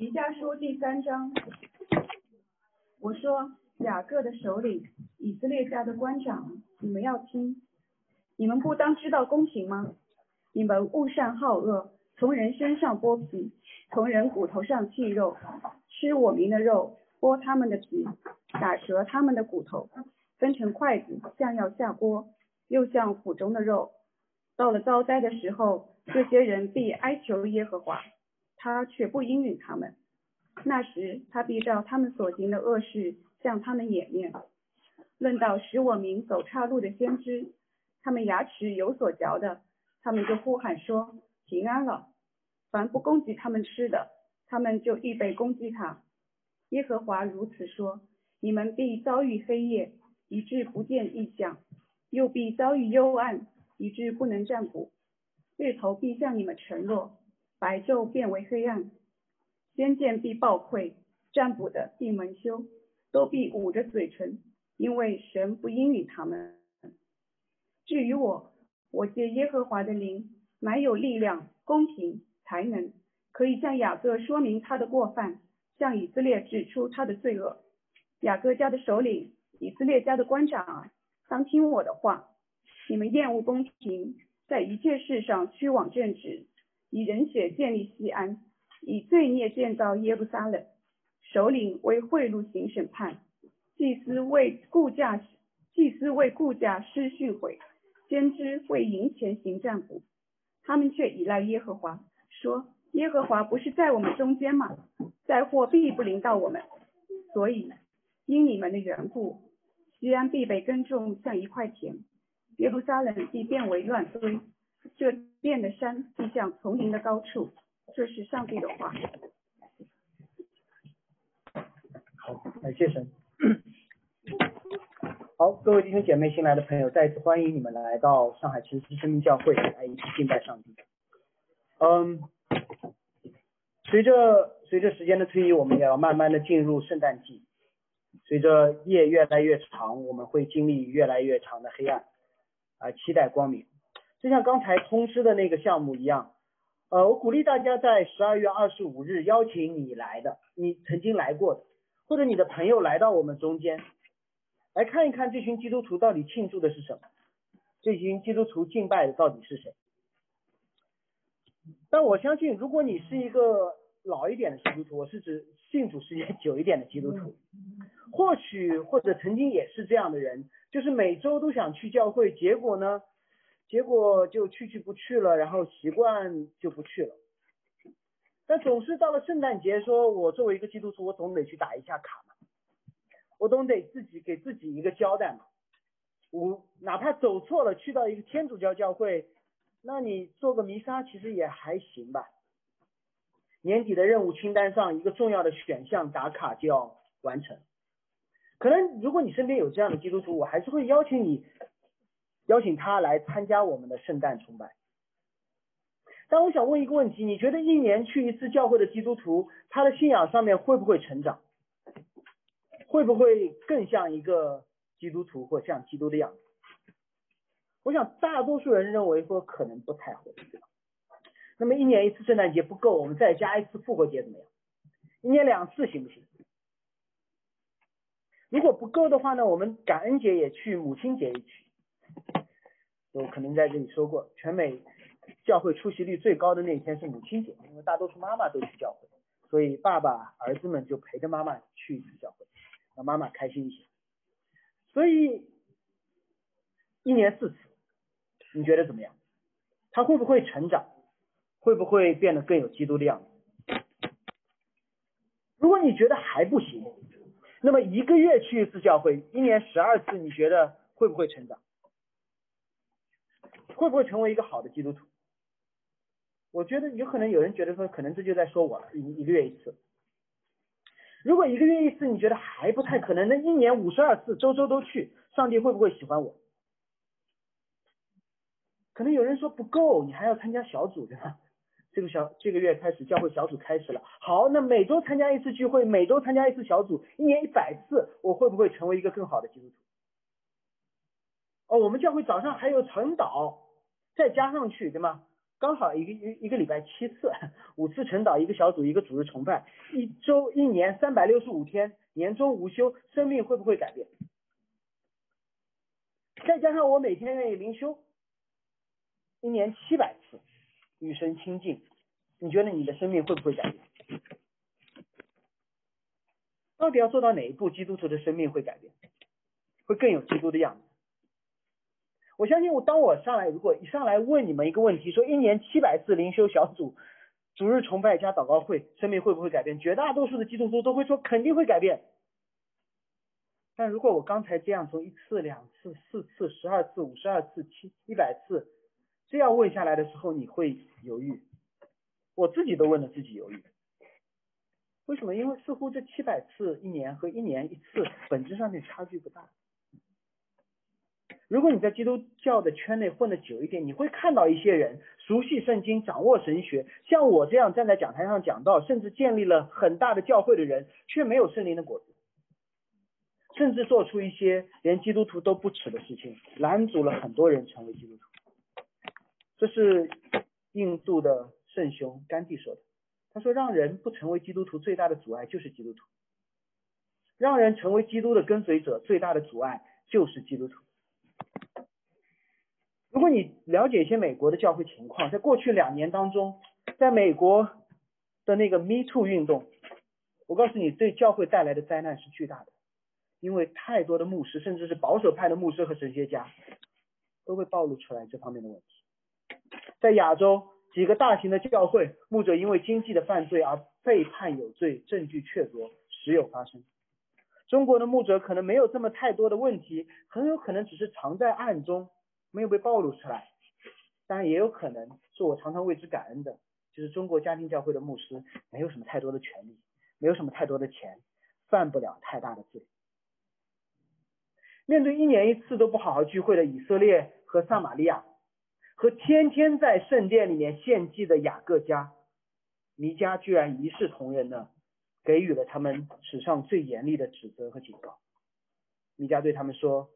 以下书第三章，我说雅各的首领，以色列家的官长，你们要听，你们不当知道公平吗？你们恶善好恶，从人身上剥皮，从人骨头上剔肉，吃我民的肉，剥他们的皮，打折他们的骨头，分成筷子，像要下锅，又像腹中的肉。到了遭灾的时候，这些人必哀求耶和华。他却不应允他们，那时他必照他们所行的恶事向他们掩面。论到使我民走岔路的先知，他们牙齿有所嚼的，他们就呼喊说平安了。凡不攻击他们吃的，他们就预备攻击他。耶和华如此说：你们必遭遇黑夜，以致不见异象；又必遭遇幽暗，以致不能占卜。日头必向你们沉落。白昼变为黑暗，先见必暴溃，占卜的必蒙羞，都必捂着嘴唇，因为神不应允他们。至于我，我借耶和华的灵，满有力量、公平、才能，可以向雅各说明他的过犯，向以色列指出他的罪恶。雅各家的首领，以色列家的官长啊，当听我的话。你们厌恶公平，在一切事上虚妄正直。以人血建立西安，以罪孽建造耶路撒冷。首领为贿赂行审判，祭司为顾价，祭司为顾价施训诲，先知为银钱行占卜。他们却依赖耶和华，说耶和华不是在我们中间吗？灾祸必不临到我们。所以因你们的缘故，西安必被耕种像一块田，耶路撒冷必变为乱堆。这变的山必像丛林的高处，这是上帝的话。好，感谢神。好，各位弟兄姐妹、新来的朋友，再次欢迎你们来到上海城市生命教会来一起敬拜上帝。嗯，随着随着时间的推移，我们也要慢慢的进入圣诞季。随着夜越来越长，我们会经历越来越长的黑暗，啊，期待光明。就像刚才通知的那个项目一样，呃，我鼓励大家在十二月二十五日邀请你来的，你曾经来过的，或者你的朋友来到我们中间，来看一看这群基督徒到底庆祝的是什么，这群基督徒敬拜的到底是谁。但我相信，如果你是一个老一点的基督徒，我是指信主时间 久一点的基督徒，或许或者曾经也是这样的人，就是每周都想去教会，结果呢？结果就去去不去了，然后习惯就不去了。但总是到了圣诞节，说我作为一个基督徒，我总得去打一下卡嘛，我总得自己给自己一个交代嘛。我哪怕走错了，去到一个天主教教会，那你做个弥撒其实也还行吧。年底的任务清单上一个重要的选项打卡就要完成。可能如果你身边有这样的基督徒，我还是会邀请你。邀请他来参加我们的圣诞崇拜。但我想问一个问题：你觉得一年去一次教会的基督徒，他的信仰上面会不会成长？会不会更像一个基督徒或像基督的样子？我想大多数人认为说可能不太会。那么一年一次圣诞节不够，我们再加一次复活节怎么样？一年两次行不行？如果不够的话呢，我们感恩节也去，母亲节也去。我可能在这里说过，全美教会出席率最高的那一天是母亲节，因为大多数妈妈都去教会，所以爸爸儿子们就陪着妈妈去一次教会，让妈妈开心一些。所以一年四次，你觉得怎么样？他会不会成长？会不会变得更有基督的样子？如果你觉得还不行，那么一个月去一次教会，一年十二次，你觉得会不会成长？会不会成为一个好的基督徒？我觉得有可能有人觉得说，可能这就在说我了，一一个月一次。如果一个月一次你觉得还不太可能，那一年五十二次，周周都去，上帝会不会喜欢我？可能有人说不够，你还要参加小组对吧？这个小这个月开始教会小组开始了，好，那每周参加一次聚会，每周参加一次小组，一年一百次，我会不会成为一个更好的基督徒？哦，我们教会早上还有晨祷，再加上去，对吗？刚好一个一一个礼拜七次，五次晨祷，一个小组，一个主日崇拜，一周一年三百六十五天，年终无休，生命会不会改变？再加上我每天愿意灵修，一年七百次与神亲近，你觉得你的生命会不会改变？到底要做到哪一步，基督徒的生命会改变，会更有基督的样子？我相信，我当我上来，如果一上来问你们一个问题，说一年七百次灵修小组、逐日崇拜加祷告会，生命会不会改变？绝大多数的基督徒都会说肯定会改变。但如果我刚才这样从一次、两次、四次、十二次、五十二次、七一百次这样问下来的时候，你会犹豫。我自己都问了自己犹豫。为什么？因为似乎这七百次一年和一年一次本质上面差距不大。如果你在基督教的圈内混的久一点，你会看到一些人熟悉圣经、掌握神学，像我这样站在讲台上讲道，甚至建立了很大的教会的人，却没有圣灵的果子，甚至做出一些连基督徒都不耻的事情，拦阻了很多人成为基督徒。这是印度的圣雄甘地说的。他说：“让人不成为基督徒最大的阻碍就是基督徒，让人成为基督的跟随者最大的阻碍就是基督徒。”如果你了解一些美国的教会情况，在过去两年当中，在美国的那个 Me Too 运动，我告诉你，对教会带来的灾难是巨大的，因为太多的牧师，甚至是保守派的牧师和神学家，都会暴露出来这方面的问题。在亚洲几个大型的教会，牧者因为经济的犯罪而被判有罪，证据确凿，时有发生。中国的牧者可能没有这么太多的问题，很有可能只是藏在暗中。没有被暴露出来，当然也有可能是我常常为之感恩的，就是中国家庭教会的牧师没有什么太多的权利，没有什么太多的钱，犯不了太大的罪。面对一年一次都不好好聚会的以色列和撒玛利亚，和天天在圣殿里面献祭的雅各家，弥迦居然一视同仁的给予了他们史上最严厉的指责和警告。弥迦对他们说。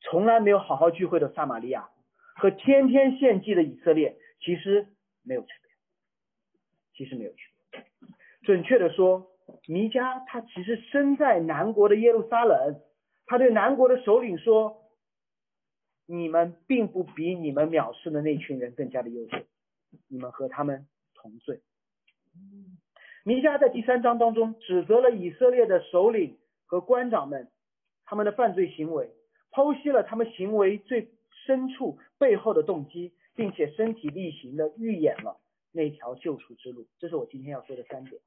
从来没有好好聚会的撒玛利亚和天天献祭的以色列，其实没有区别。其实没有区别。准确的说，弥迦他其实身在南国的耶路撒冷，他对南国的首领说：“你们并不比你们藐视的那群人更加的优秀，你们和他们同罪。”弥迦在第三章当中指责了以色列的首领和官长们他们的犯罪行为。剖析了他们行为最深处背后的动机，并且身体力行的预演了那条救赎之路。这是我今天要说的三点：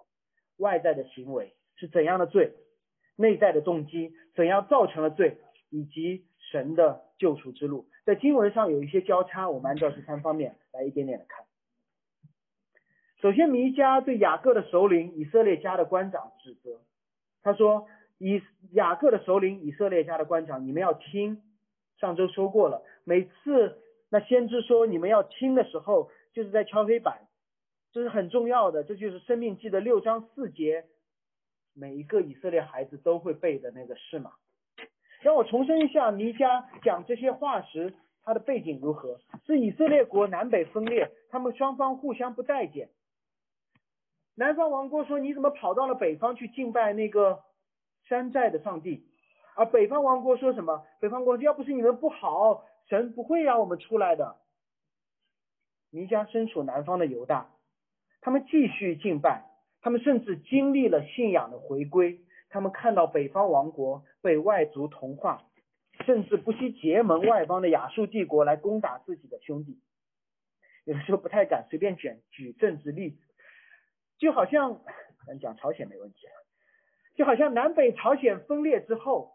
外在的行为是怎样的罪，内在的动机怎样造成了罪，以及神的救赎之路。在经文上有一些交叉，我们按照这三方面来一点点的看。首先，弥迦对雅各的首领以色列家的官长指责，他说。以雅各的首领，以色列家的官长，你们要听。上周说过了，每次那先知说你们要听的时候，就是在敲黑板，这是很重要的，这就是生命记的六章四节，每一个以色列孩子都会背的那个事嘛。让我重申一下，尼迦讲这些话时，他的背景如何？是以色列国南北分裂，他们双方互相不待见。南方王国说你怎么跑到了北方去敬拜那个？山寨的上帝，而北方王国说什么？北方国要不是你们不好，神不会让我们出来的。弥迦身处南方的犹大，他们继续敬拜，他们甚至经历了信仰的回归。他们看到北方王国被外族同化，甚至不惜结盟外邦的亚述帝国来攻打自己的兄弟。有的时候不太敢随便举举政治例子，就好像咱讲朝鲜没问题。就好像南北朝鲜分裂之后，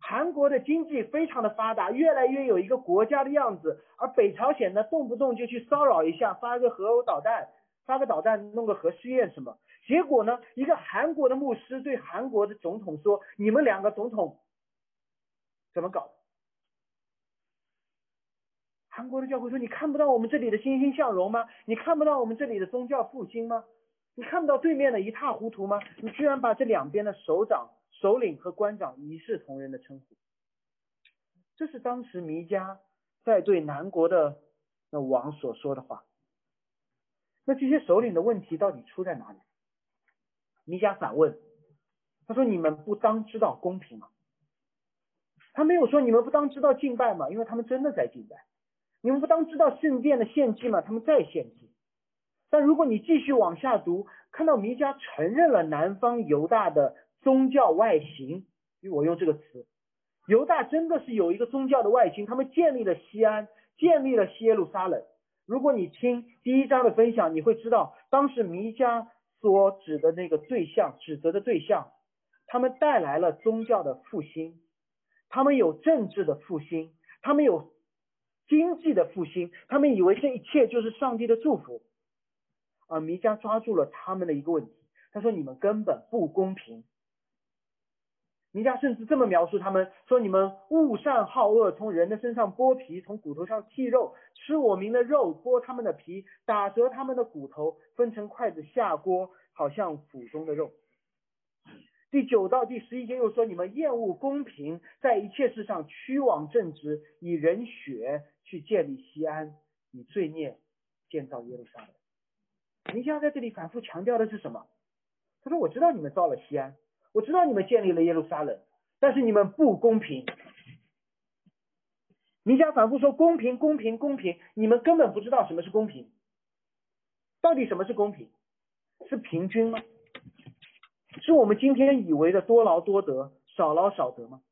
韩国的经济非常的发达，越来越有一个国家的样子，而北朝鲜呢，动不动就去骚扰一下，发个核导弹，发个导弹，弄个核试验什么，结果呢，一个韩国的牧师对韩国的总统说：“你们两个总统怎么搞？”韩国的教会说：“你看不到我们这里的欣欣向荣吗？你看不到我们这里的宗教复兴吗？”你看不到对面的一塌糊涂吗？你居然把这两边的首长、首领和官长一视同仁的称呼，这是当时弥迦在对南国的那王所说的话。那这些首领的问题到底出在哪里？弥迦反问，他说：“你们不当知道公平吗？”他没有说你们不当知道敬拜吗？因为他们真的在敬拜。你们不当知道圣殿的献祭吗？他们在献祭。但如果你继续往下读，看到弥迦承认了南方犹大的宗教外形，我用这个词，犹大真的是有一个宗教的外形，他们建立了西安，建立了西耶路撒冷。如果你听第一章的分享，你会知道，当时弥迦所指的那个对象，指责的对象，他们带来了宗教的复兴，他们有政治的复兴，他们有经济的复兴，他们以为这一切就是上帝的祝福。啊，弥迦抓住了他们的一个问题，他说：“你们根本不公平。”弥迦甚至这么描述他们：说你们恶善好恶，从人的身上剥皮，从骨头上剔肉，吃我民的肉，剥他们的皮，打折他们的骨头，分成筷子下锅，好像腹中的肉。第九到第十一节又说：你们厌恶公平，在一切事上屈枉正直，以人血去建立西安，以罪孽建造耶路撒冷。弥迦在这里反复强调的是什么？他说：“我知道你们造了西安，我知道你们建立了耶路撒冷，但是你们不公平。”弥迦反复说：“公平，公平，公平！”你们根本不知道什么是公平。到底什么是公平？是平均吗？是我们今天以为的多劳多得、少劳少得吗？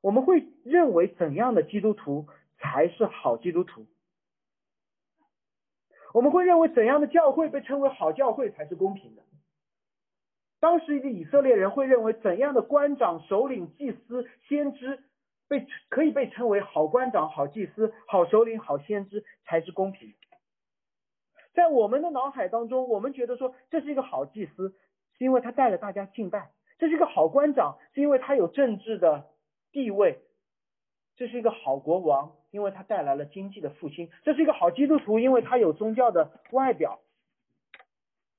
我们会认为怎样的基督徒才是好基督徒？我们会认为怎样的教会被称为好教会才是公平的？当时的以色列人会认为怎样的官长、首领、祭司、先知被可以被称为好官长、好祭司、好首领、好先知才是公平？在我们的脑海当中，我们觉得说这是一个好祭司，是因为他带着大家敬拜；这是一个好官长，是因为他有政治的地位；这是一个好国王。因为他带来了经济的复兴，这是一个好基督徒，因为他有宗教的外表，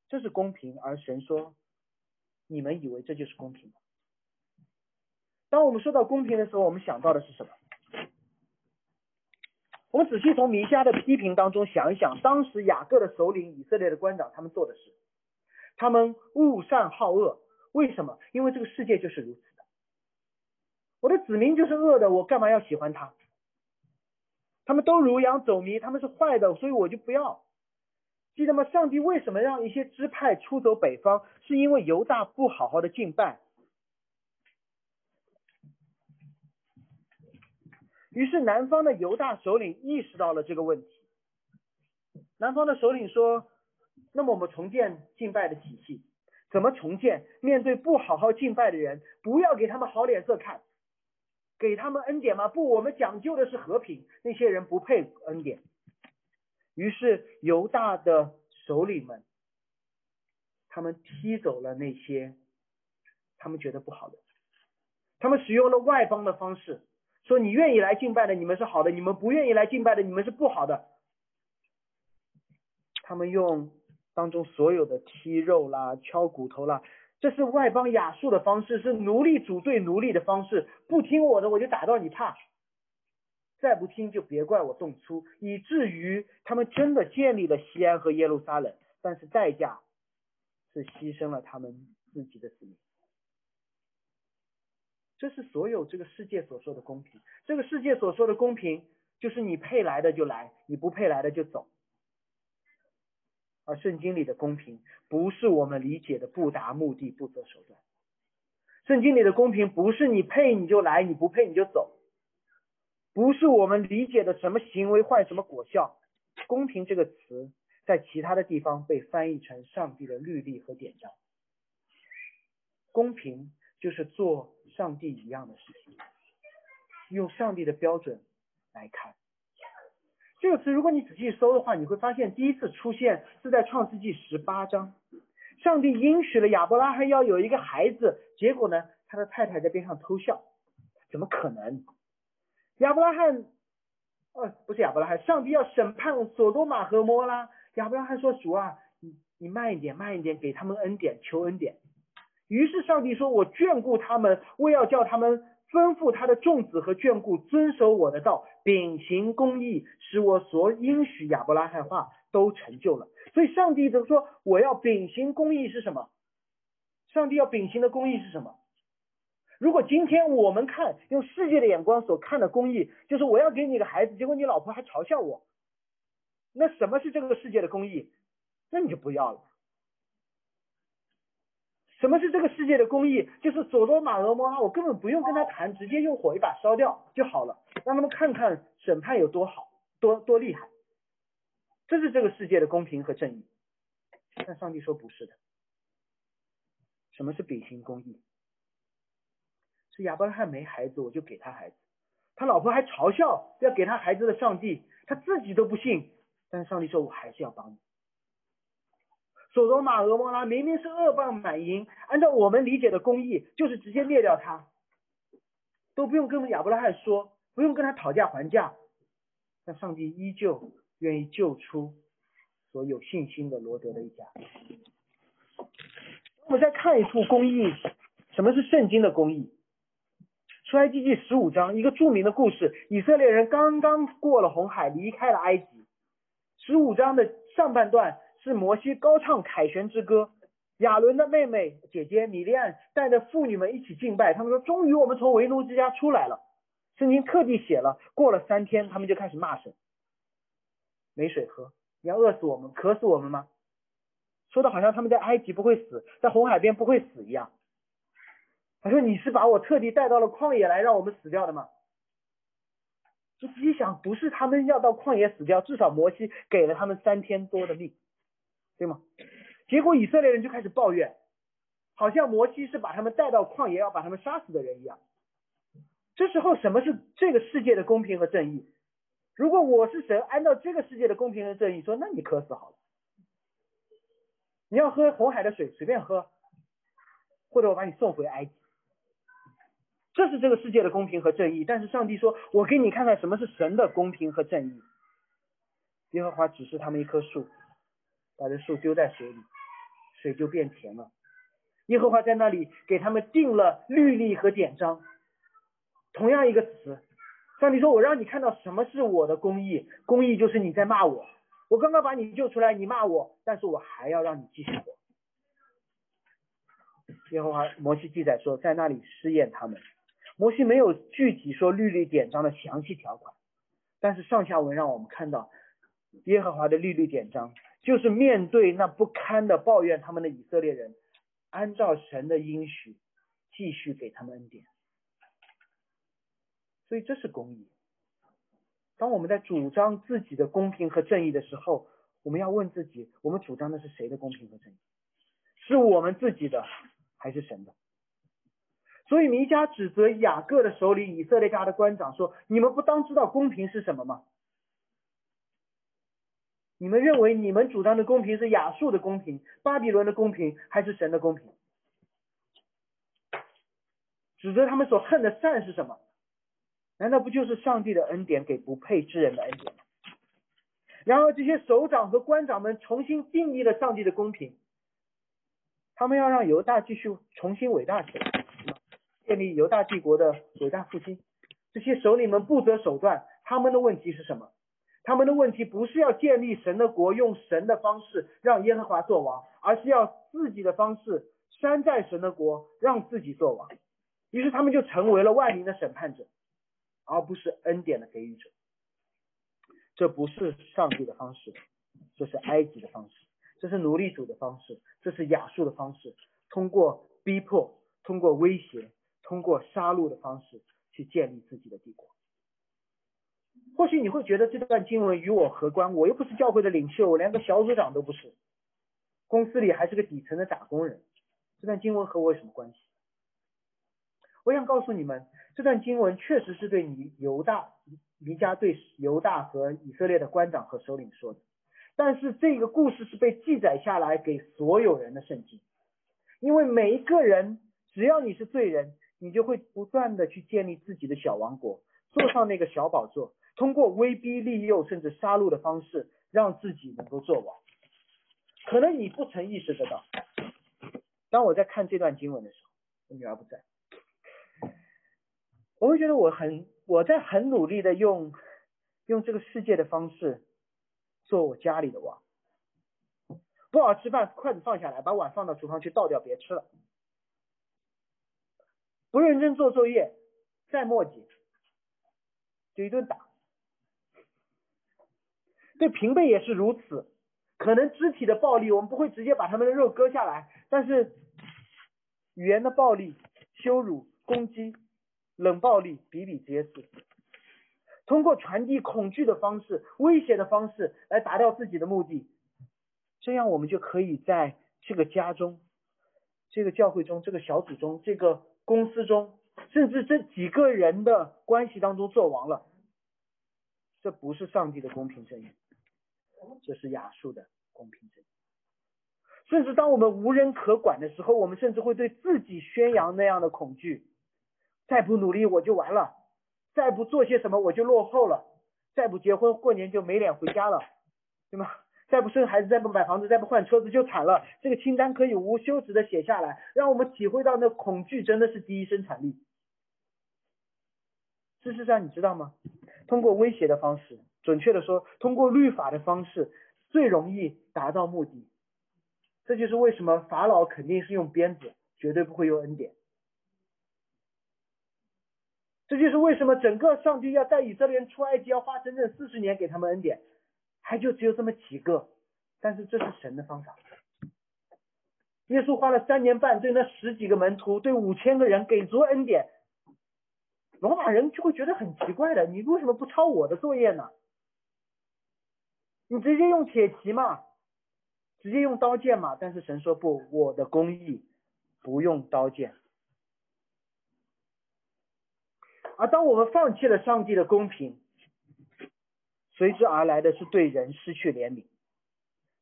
这是公平。而神说，你们以为这就是公平吗？当我们说到公平的时候，我们想到的是什么？我们仔细从弥迦的批评当中想一想，当时雅各的首领、以色列的官长他们做的事，他们恶善好恶，为什么？因为这个世界就是如此的，我的子民就是恶的，我干嘛要喜欢他？他们都如羊走迷，他们是坏的，所以我就不要。记得吗？上帝为什么让一些支派出走北方？是因为犹大不好好的敬拜。于是南方的犹大首领意识到了这个问题。南方的首领说：“那么我们重建敬拜的体系，怎么重建？面对不好好敬拜的人，不要给他们好脸色看。”给他们恩典吗？不，我们讲究的是和平。那些人不配恩典。于是犹大的首领们，他们踢走了那些他们觉得不好的。他们使用了外邦的方式，说你愿意来敬拜的，你们是好的；你们不愿意来敬拜的，你们是不好的。他们用当中所有的踢肉啦、敲骨头啦。这是外邦雅述的方式，是奴隶主对奴隶的方式。不听我的，我就打到你怕；再不听，就别怪我动粗。以至于他们真的建立了西安和耶路撒冷，但是代价是牺牲了他们自己的子民。这是所有这个世界所说的公平。这个世界所说的公平，就是你配来的就来，你不配来的就走。而圣经里的公平，不是我们理解的不达目的不择手段。圣经里的公平，不是你配你就来，你不配你就走，不是我们理解的什么行为换什么果效。公平这个词，在其他的地方被翻译成上帝的律例和典章。公平就是做上帝一样的事情，用上帝的标准来看。这个词，如果你仔细搜的话，你会发现第一次出现是在创世纪十八章。上帝应许了亚伯拉罕要有一个孩子，结果呢，他的太太在边上偷笑，怎么可能？亚伯拉罕，呃，不是亚伯拉罕，上帝要审判索多玛和摩拉。亚伯拉罕说：“主啊，你你慢一点，慢一点，给他们恩典，求恩典。”于是上帝说：“我眷顾他们，我要叫他们吩咐他的众子和眷顾遵守我的道，秉行公义，使我所应许亚伯拉罕话都成就了。所以，上帝怎么说？我要秉行公义是什么？上帝要秉行的公义是什么？如果今天我们看用世界的眼光所看的公义，就是我要给你个孩子，结果你老婆还嘲笑我，那什么是这个世界的公义？那你就不要了。什么是这个世界的公义？就是所罗马俄摩拉，我根本不用跟他谈，直接用火一把烧掉就好了，让他们看看审判有多好，多多厉害。这是这个世界的公平和正义。但上帝说不是的。什么是秉行公义？是亚伯拉罕没孩子，我就给他孩子。他老婆还嘲笑要给他孩子的上帝，他自己都不信，但是上帝说我还是要帮你。所罗马俄摩拉明明是恶霸满盈，按照我们理解的公义，就是直接灭掉他，都不用跟亚伯拉罕说，不用跟他讨价还价，但上帝依旧愿意救出所有信心的罗德的一家。我们再看一处公义，什么是圣经的公义？出埃及记十五章一个著名的故事，以色列人刚刚过了红海，离开了埃及。十五章的上半段。是摩西高唱凯旋之歌，亚伦的妹妹姐姐米利安带着妇女们一起敬拜。他们说：“终于我们从为奴之家出来了。”圣经特地写了，过了三天，他们就开始骂神：“没水喝，你要饿死我们，渴死我们吗？”说的好像他们在埃及不会死，在红海边不会死一样。他说：“你是把我特地带到了旷野来让我们死掉的吗？”你仔细想，不是他们要到旷野死掉，至少摩西给了他们三天多的命。对吗？结果以色列人就开始抱怨，好像摩西是把他们带到旷野要把他们杀死的人一样。这时候什么是这个世界的公平和正义？如果我是神，按照这个世界的公平和正义说，那你渴死好了。你要喝红海的水，随便喝，或者我把你送回埃及。这是这个世界的公平和正义。但是上帝说，我给你看看什么是神的公平和正义。耶和华指示他们一棵树。把这树丢在水里，水就变甜了。耶和华在那里给他们定了律例和典章。同样一个词，上帝说：“我让你看到什么是我的公义，公义就是你在骂我。我刚刚把你救出来，你骂我，但是我还要让你继续活。”耶和华摩西记载说，在那里试验他们。摩西没有具体说律例典章的详细条款，但是上下文让我们看到耶和华的律例典章。就是面对那不堪的抱怨他们的以色列人，按照神的应许继续给他们恩典，所以这是公义。当我们在主张自己的公平和正义的时候，我们要问自己：我们主张的是谁的公平和正义？是我们自己的，还是神的？所以弥迦指责雅各的首领以色列家的官长说：“你们不当知道公平是什么吗？”你们认为你们主张的公平是亚述的公平、巴比伦的公平，还是神的公平？指责他们所恨的善是什么？难道不就是上帝的恩典给不配之人的恩典吗？然而这些首长和官长们重新定义了上帝的公平，他们要让犹大继续重新伟大起来，建立犹大帝国的伟大复兴。这些首领们不择手段，他们的问题是什么？他们的问题不是要建立神的国，用神的方式让耶和华做王，而是要自己的方式山寨神的国，让自己做王。于是他们就成为了万民的审判者，而不是恩典的给予者。这不是上帝的方式，这是埃及的方式，这是奴隶主的方式，这是亚述的方式。通过逼迫，通过威胁，通过杀戮的方式去建立自己的帝国。或许你会觉得这段经文与我何关？我又不是教会的领袖，我连个小组长都不是，公司里还是个底层的打工人。这段经文和我有什么关系？我想告诉你们，这段经文确实是对你犹大、弥迦对犹大和以色列的官长和首领说的。但是这个故事是被记载下来给所有人的圣经，因为每一个人，只要你是罪人，你就会不断的去建立自己的小王国，坐上那个小宝座。通过威逼利诱甚至杀戮的方式，让自己能够做王。可能你不曾意识得到。当我在看这段经文的时候，我女儿不在。我会觉得我很我在很努力的用用这个世界的方式做我家里的王。不好吃饭，筷子放下来，把碗放到厨房去倒掉，别吃了。不认真做作业，再磨叽，就一顿打。对平辈也是如此，可能肢体的暴力，我们不会直接把他们的肉割下来，但是语言的暴力、羞辱、攻击、冷暴力比比皆是。通过传递恐惧的方式、威胁的方式来达到自己的目的，这样我们就可以在这个家中、这个教会中、这个小组中、这个。公司中，甚至这几个人的关系当中做王了，这不是上帝的公平正义，这是亚述的公平正义。甚至当我们无人可管的时候，我们甚至会对自己宣扬那样的恐惧：再不努力我就完了，再不做些什么我就落后了，再不结婚过年就没脸回家了，对吗？再不生孩子，再不买房子，再不换车子就惨了。这个清单可以无休止的写下来，让我们体会到那恐惧真的是第一生产力。事实上，你知道吗？通过威胁的方式，准确的说，通过律法的方式，最容易达到目的。这就是为什么法老肯定是用鞭子，绝对不会用恩典。这就是为什么整个上帝要带以色列人出埃及，要花整整四十年给他们恩典。还就只有这么几个，但是这是神的方法。耶稣花了三年半对那十几个门徒，对五千个人给足恩典。罗马人就会觉得很奇怪的，你为什么不抄我的作业呢？你直接用铁骑嘛，直接用刀剑嘛。但是神说不，我的公义不用刀剑。而当我们放弃了上帝的公平，随之而来的是对人失去怜悯，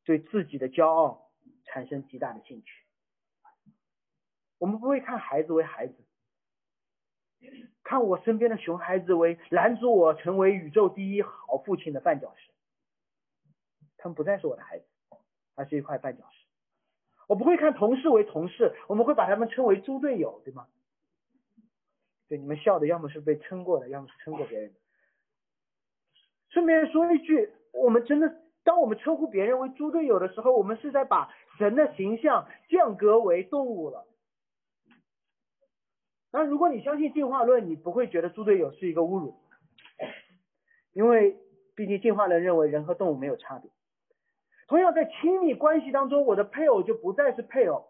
对自己的骄傲产生极大的兴趣。我们不会看孩子为孩子，看我身边的熊孩子为拦阻我成为宇宙第一好父亲的绊脚石。他们不再是我的孩子，而是一块绊脚石。我不会看同事为同事，我们会把他们称为猪队友，对吗？对，你们笑的要么是被称过的，要么是称过别人的。顺便说一句，我们真的，当我们称呼别人为猪队友的时候，我们是在把神的形象降格为动物了。那如果你相信进化论，你不会觉得猪队友是一个侮辱，因为毕竟进化论认为人和动物没有差别。同样，在亲密关系当中，我的配偶就不再是配偶，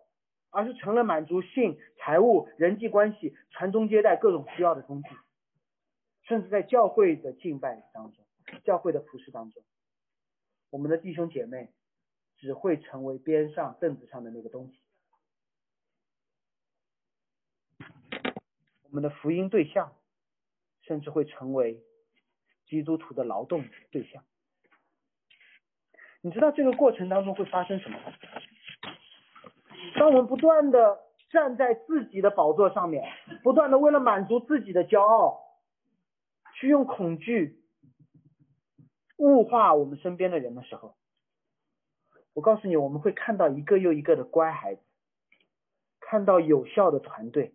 而是成了满足性、财务、人际关系、传宗接代各种需要的工具，甚至在教会的敬拜当中。教会的服饰当中，我们的弟兄姐妹只会成为边上凳子上的那个东西，我们的福音对象甚至会成为基督徒的劳动对象。你知道这个过程当中会发生什么？当我们不断的站在自己的宝座上面，不断的为了满足自己的骄傲，去用恐惧。物化我们身边的人的时候，我告诉你，我们会看到一个又一个的乖孩子，看到有效的团队，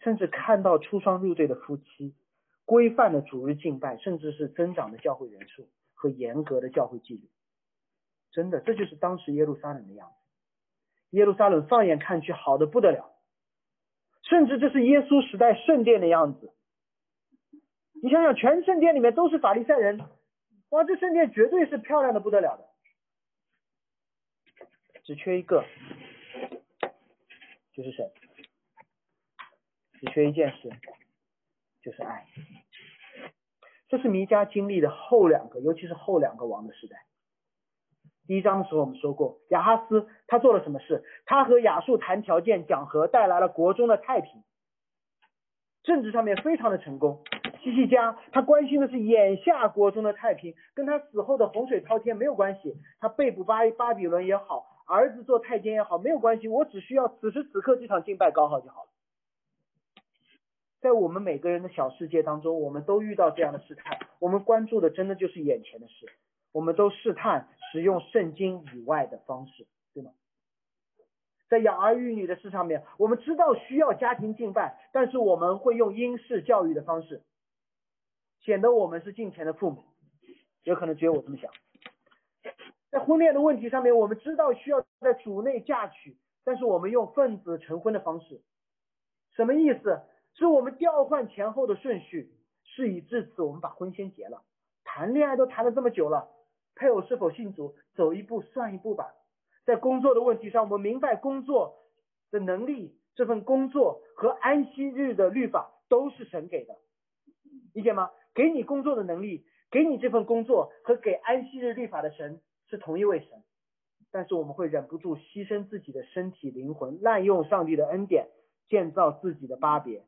甚至看到出双入对的夫妻，规范的主日敬拜，甚至是增长的教会人数和严格的教会纪律。真的，这就是当时耶路撒冷的样子。耶路撒冷放眼看去好的不得了，甚至这是耶稣时代圣殿的样子。你想想，全圣殿里面都是法利赛人。哇，这圣殿绝对是漂亮的不得了的，只缺一个，就是神，只缺一件事，就是爱。这是弥迦经历的后两个，尤其是后两个王的时代。第一章的时候我们说过，亚哈斯他做了什么事？他和亚述谈条件讲和，带来了国中的太平，政治上面非常的成功。西西家，他关心的是眼下国中的太平，跟他死后的洪水滔天没有关系。他被捕巴巴比伦也好，儿子做太监也好，没有关系。我只需要此时此刻这场敬拜搞好就好了。在我们每个人的小世界当中，我们都遇到这样的事态，我们关注的真的就是眼前的事。我们都试探使用圣经以外的方式，对吗？在养儿育女的事上面，我们知道需要家庭敬拜，但是我们会用英式教育的方式，显得我们是敬虔的父母。有可能只有我这么想。在婚恋的问题上面，我们知道需要在主内嫁娶，但是我们用分子成婚的方式，什么意思？是我们调换前后的顺序。事已至此，我们把婚先结了。谈恋爱都谈了这么久了，配偶是否信主，走一步算一步吧。在工作的问题上，我们明白工作的能力，这份工作和安息日的律法都是神给的，理解吗？给你工作的能力，给你这份工作和给安息日律法的神是同一位神，但是我们会忍不住牺牲自己的身体灵魂，滥用上帝的恩典，建造自己的巴别。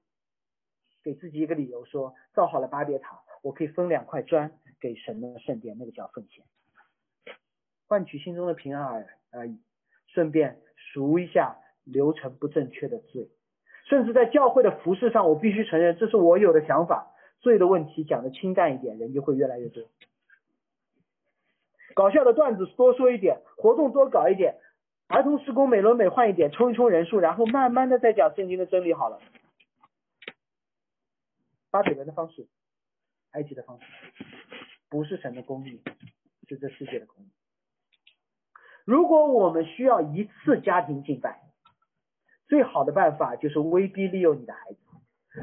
给自己一个理由，说造好了巴别塔，我可以分两块砖给神的圣殿，那个叫奉献，换取心中的平安而而已，顺便赎一下流程不正确的罪。甚至在教会的服饰上，我必须承认，这是我有的想法。罪的问题讲的清淡一点，人就会越来越多。搞笑的段子多说一点，活动多搞一点，儿童施工美轮美奂一点，冲一冲人数，然后慢慢的再讲圣经的真理好了。巴比伦的方式，埃及的方式，不是神的公义，是这世界的公义。如果我们需要一次家庭敬拜，最好的办法就是威逼利诱你的孩子；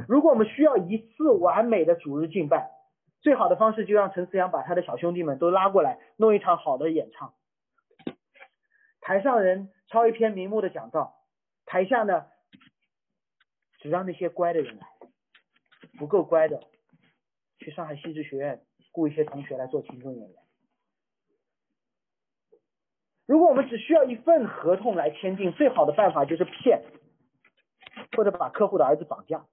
如果我们需要一次完美的主日敬拜，最好的方式就让陈思阳把他的小兄弟们都拉过来，弄一场好的演唱。台上人抄一篇名目的讲道，台下呢，只让那些乖的人来。不够乖的，去上海戏剧学院雇一些同学来做群众演员。如果我们只需要一份合同来签订，最好的办法就是骗，或者把客户的儿子绑架。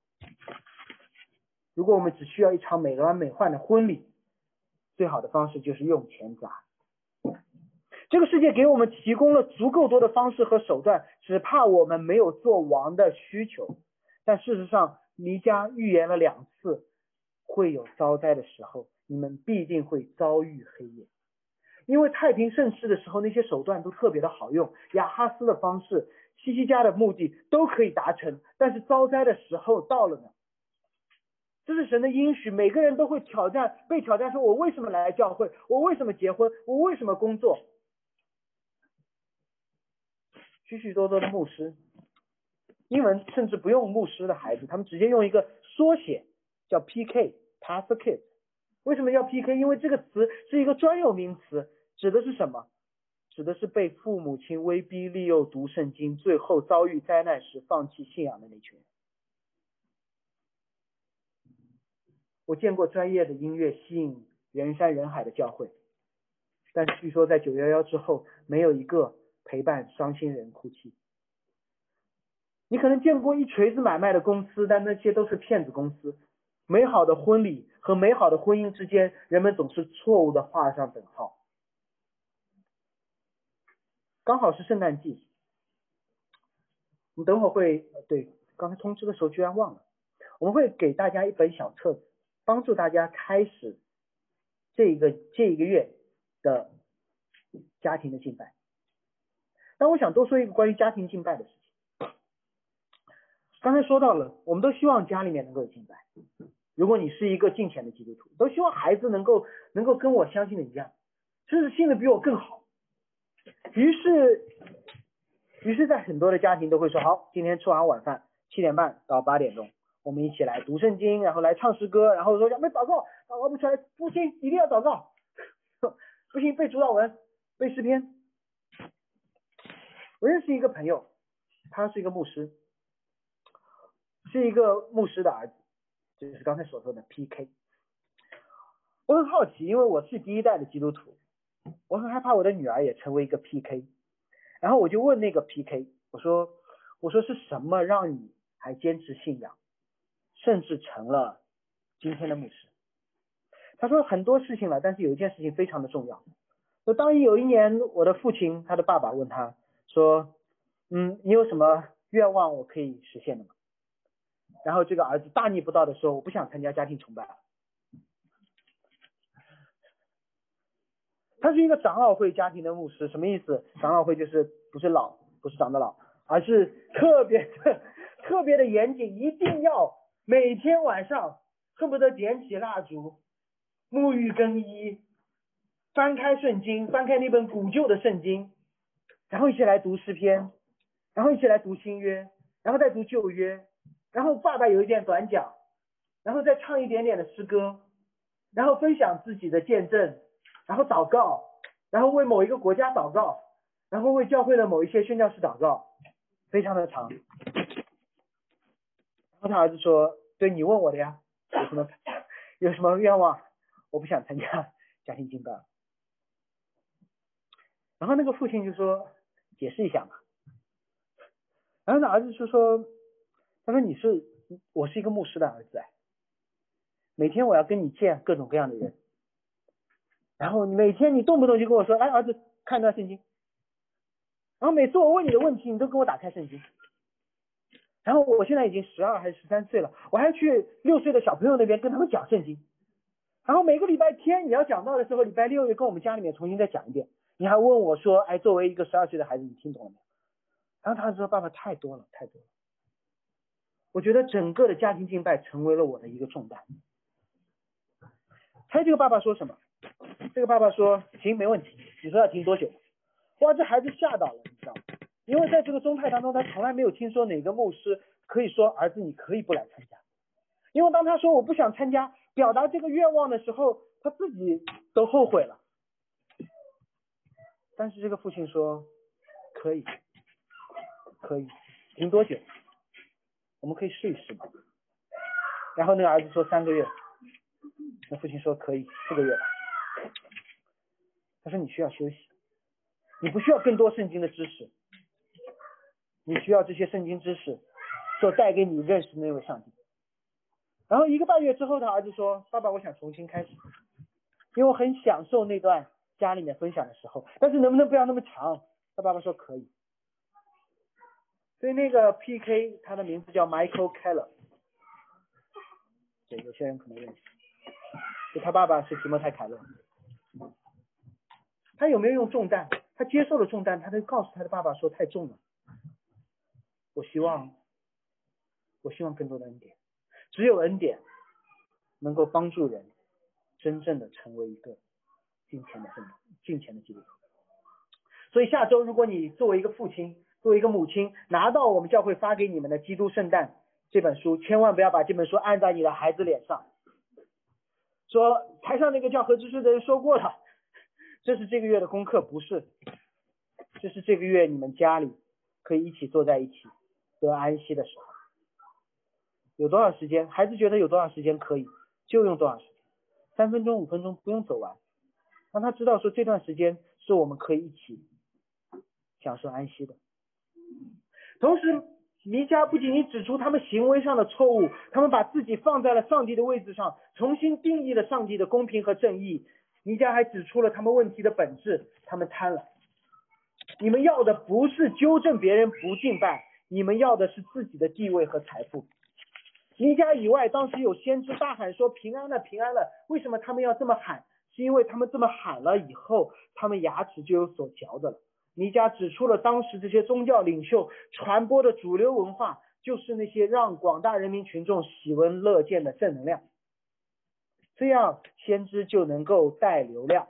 如果我们只需要一场美轮美奂的婚礼，最好的方式就是用钱砸。这个世界给我们提供了足够多的方式和手段，只怕我们没有做王的需求。但事实上，弥迦预言了两次会有遭灾的时候，你们必定会遭遇黑夜。因为太平盛世的时候，那些手段都特别的好用，亚哈斯的方式、西西家的目的都可以达成。但是遭灾的时候到了呢？这是神的应许，每个人都会挑战，被挑战说：我为什么来教会？我为什么结婚？我为什么工作？许许多多的牧师。英文甚至不用牧师的孩子，他们直接用一个缩写叫 P.K.，Pastor Kids。为什么要 P.K.？因为这个词是一个专有名词，指的是什么？指的是被父母亲威逼利诱读圣经，最后遭遇灾难时放弃信仰的那群人。我见过专业的音乐吸引人山人海的教会，但据说在九幺幺之后，没有一个陪伴伤心人哭泣。你可能见过一锤子买卖的公司，但那些都是骗子公司。美好的婚礼和美好的婚姻之间，人们总是错误的画上等号。刚好是圣诞季，我们等会儿会对刚才通知的时候居然忘了，我们会给大家一本小册子，帮助大家开始这个这一个月的家庭的敬拜。但我想多说一个关于家庭敬拜的事情。刚才说到了，我们都希望家里面能够有敬拜。如果你是一个敬虔的基督徒，都希望孩子能够能够跟我相信的一样，甚至信的比我更好。于是，于是在很多的家庭都会说，好，今天吃完晚饭，七点半到八点钟，我们一起来读圣经，然后来唱诗歌，然后说要没祷告，祷告不出来，不行，一定要祷告，不行背主祷文，背诗篇。我认识一个朋友，他是一个牧师。是一个牧师的儿子，就是刚才所说的 P.K。我很好奇，因为我是第一代的基督徒，我很害怕我的女儿也成为一个 P.K。然后我就问那个 P.K，我说：“我说是什么让你还坚持信仰，甚至成了今天的牧师？”他说很多事情了，但是有一件事情非常的重要。说当有一年，我的父亲他的爸爸问他说：“嗯，你有什么愿望我可以实现的吗？”然后这个儿子大逆不道的说：“我不想参加家庭崇拜。”他是一个长老会家庭的牧师，什么意思？长老会就是不是老，不是长得老，而是特别的 特别的严谨，一定要每天晚上恨不得点起蜡烛，沐浴更衣，翻开圣经，翻开那本古旧的圣经，然后一起来读诗篇，然后一起来读新约，然后再读旧约，然后爸爸有一点短讲，然后再唱一点点的诗歌，然后分享自己的见证，然后祷告，然后为某一个国家祷告，然后为教会的某一些宣教士祷告，非常的长。然后他儿子说：“对你问我的呀，有什么有什么愿望？我不想参加家庭敬拜。”然后那个父亲就说：“解释一下嘛。”然后那儿子就说：“他说你是我是一个牧师的儿子哎，每天我要跟你见各种各样的人，然后每天你动不动就跟我说，哎儿子看一段圣经，然后每次我问你的问题，你都给我打开圣经，然后我现在已经十二还是十三岁了，我还要去六岁的小朋友那边跟他们讲圣经，然后每个礼拜天你要讲到的时候，礼拜六又跟我们家里面重新再讲一遍。”你还问我说，哎，作为一个十二岁的孩子，你听懂了没有？然后他说，爸爸太多了，太多了。我觉得整个的家庭敬拜成为了我的一个重担。还有这个爸爸说什么？这个爸爸说，行，没问题。你说要停多久？哇，这孩子吓到了，你知道吗？因为在这个宗派当中，他从来没有听说哪个牧师可以说，儿子你可以不来参加。因为当他说我不想参加，表达这个愿望的时候，他自己都后悔了。但是这个父亲说可以，可以，停多久？我们可以试一试嘛。然后那个儿子说三个月，那父亲说可以四个月吧。他说你需要休息，你不需要更多圣经的知识，你需要这些圣经知识所带给你认识那位上帝。然后一个半月之后，他儿子说爸爸，我想重新开始，因为我很享受那段。家里面分享的时候，但是能不能不要那么长？他爸爸说可以。所以那个 PK 他的名字叫 Michael Keller，对，有些人可能认识。就他爸爸是提莫太凯勒。他有没有用重担？他接受了重担，他就告诉他的爸爸说太重了。我希望，我希望更多的恩典，只有恩典能够帮助人真正的成为一个。金钱的圣金钱的基督徒。所以下周，如果你作为一个父亲，作为一个母亲，拿到我们教会发给你们的《基督圣诞》这本书，千万不要把这本书按在你的孩子脸上，说台上那个叫何知识的人说过了，这是这个月的功课，不是，这是这个月你们家里可以一起坐在一起得安息的时候。有多少时间，孩子觉得有多少时间可以，就用多少时间，三分钟、五分钟不用走完。让他知道说这段时间是我们可以一起享受安息的。同时，弥迦不仅仅指出他们行为上的错误，他们把自己放在了上帝的位置上，重新定义了上帝的公平和正义。弥迦还指出了他们问题的本质：他们贪婪。你们要的不是纠正别人不敬拜，你们要的是自己的地位和财富。弥迦以外，当时有先知大喊说：“平安了，平安了！”为什么他们要这么喊？是因为他们这么喊了以后，他们牙齿就有所嚼的了。弥迦指出了当时这些宗教领袖传播的主流文化，就是那些让广大人民群众喜闻乐见的正能量，这样先知就能够带流量，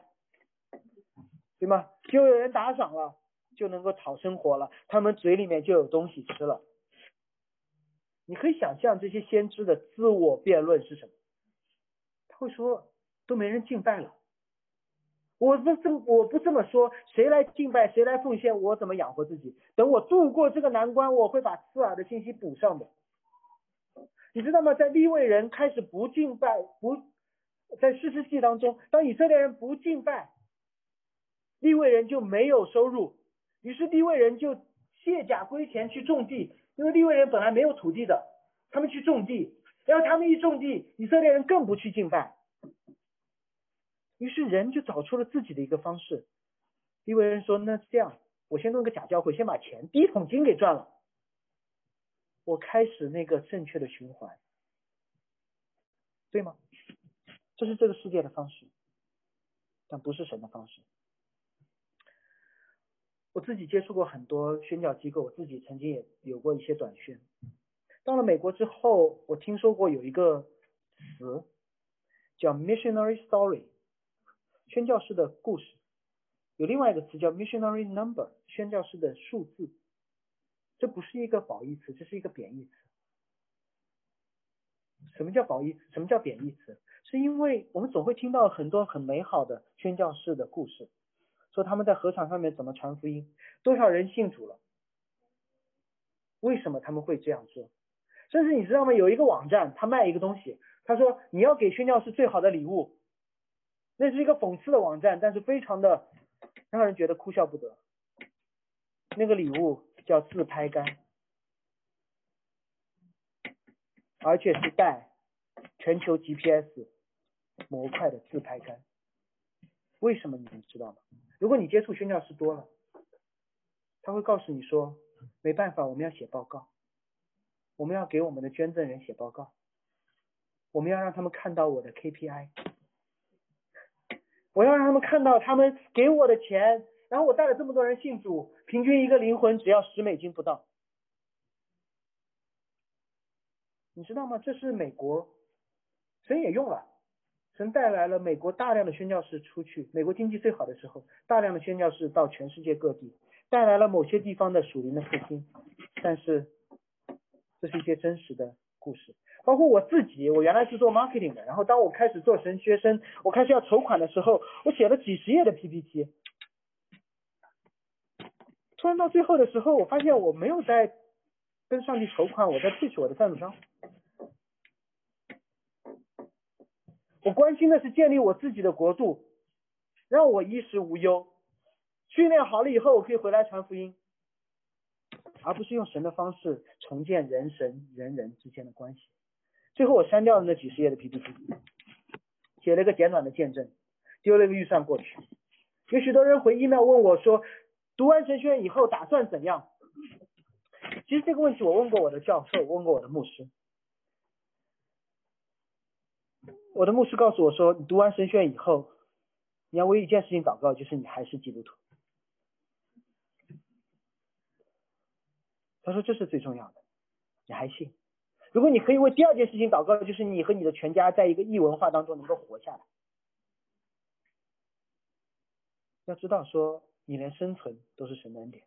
对吗？就有人打赏了，就能够讨生活了，他们嘴里面就有东西吃了。你可以想象这些先知的自我辩论是什么？他会说。都没人敬拜了，我不这我不这么说，谁来敬拜，谁来奉献，我怎么养活自己？等我度过这个难关，我会把刺耳的信息补上的。你知道吗？在立位人开始不敬拜，不在四世纪当中，当以色列人不敬拜，立位人就没有收入，于是立位人就卸甲归田去种地，因为立位人本来没有土地的，他们去种地，然后他们一种地，以色列人更不去敬拜。于是人就找出了自己的一个方式。因为人说：“那是这样，我先弄个假教会，先把钱第一桶金给赚了，我开始那个正确的循环，对吗？这是这个世界的方式，但不是神的方式。我自己接触过很多宣教机构，我自己曾经也有过一些短宣。到了美国之后，我听说过有一个词叫 missionary story，宣教士的故事。有另外一个词叫 missionary number，宣教士的数字。这不是一个褒义词，这是一个贬义词。什么叫褒义？什么叫贬义词？是因为我们总会听到很多很美好的宣教士的故事，说他们在河场上面怎么传福音，多少人信主了，为什么他们会这样做？甚至你知道吗？有一个网站，他卖一个东西，他说你要给宣教士最好的礼物，那是一个讽刺的网站，但是非常的让人觉得哭笑不得。那个礼物叫自拍杆。而且是带全球 GPS 模块的自拍杆，为什么你们知道吗？如果你接触宣教师多了，他会告诉你说，没办法，我们要写报告，我们要给我们的捐赠人写报告，我们要让他们看到我的 KPI，我要让他们看到他们给我的钱，然后我带了这么多人信主，平均一个灵魂只要十美金不到。你知道吗？这是美国，神也用了，神带来了美国大量的宣教士出去。美国经济最好的时候，大量的宣教士到全世界各地，带来了某些地方的属灵的复兴。但是，这是一些真实的故事。包括我自己，我原来是做 marketing 的，然后当我开始做神学生，我开始要筹款的时候，我写了几十页的 PPT。突然到最后的时候，我发现我没有在。跟上帝筹款，我在退取我的赞助商。我关心的是建立我自己的国度，让我衣食无忧。训练好了以后，我可以回来传福音，而不是用神的方式重建人神人人之间的关系。最后我删掉了那几十页的 PPT，写了一个简短的见证，丢了个预算过去。有许多人回 email 问我说，读完神学院以后打算怎样？其实这个问题我问过我的教授，问过我的牧师。我的牧师告诉我说，你读完神学院以后，你要为一件事情祷告，就是你还是基督徒。他说这是最重要的，你还信。如果你可以为第二件事情祷告，就是你和你的全家在一个异文化当中能够活下来。要知道说，你连生存都是神的恩典。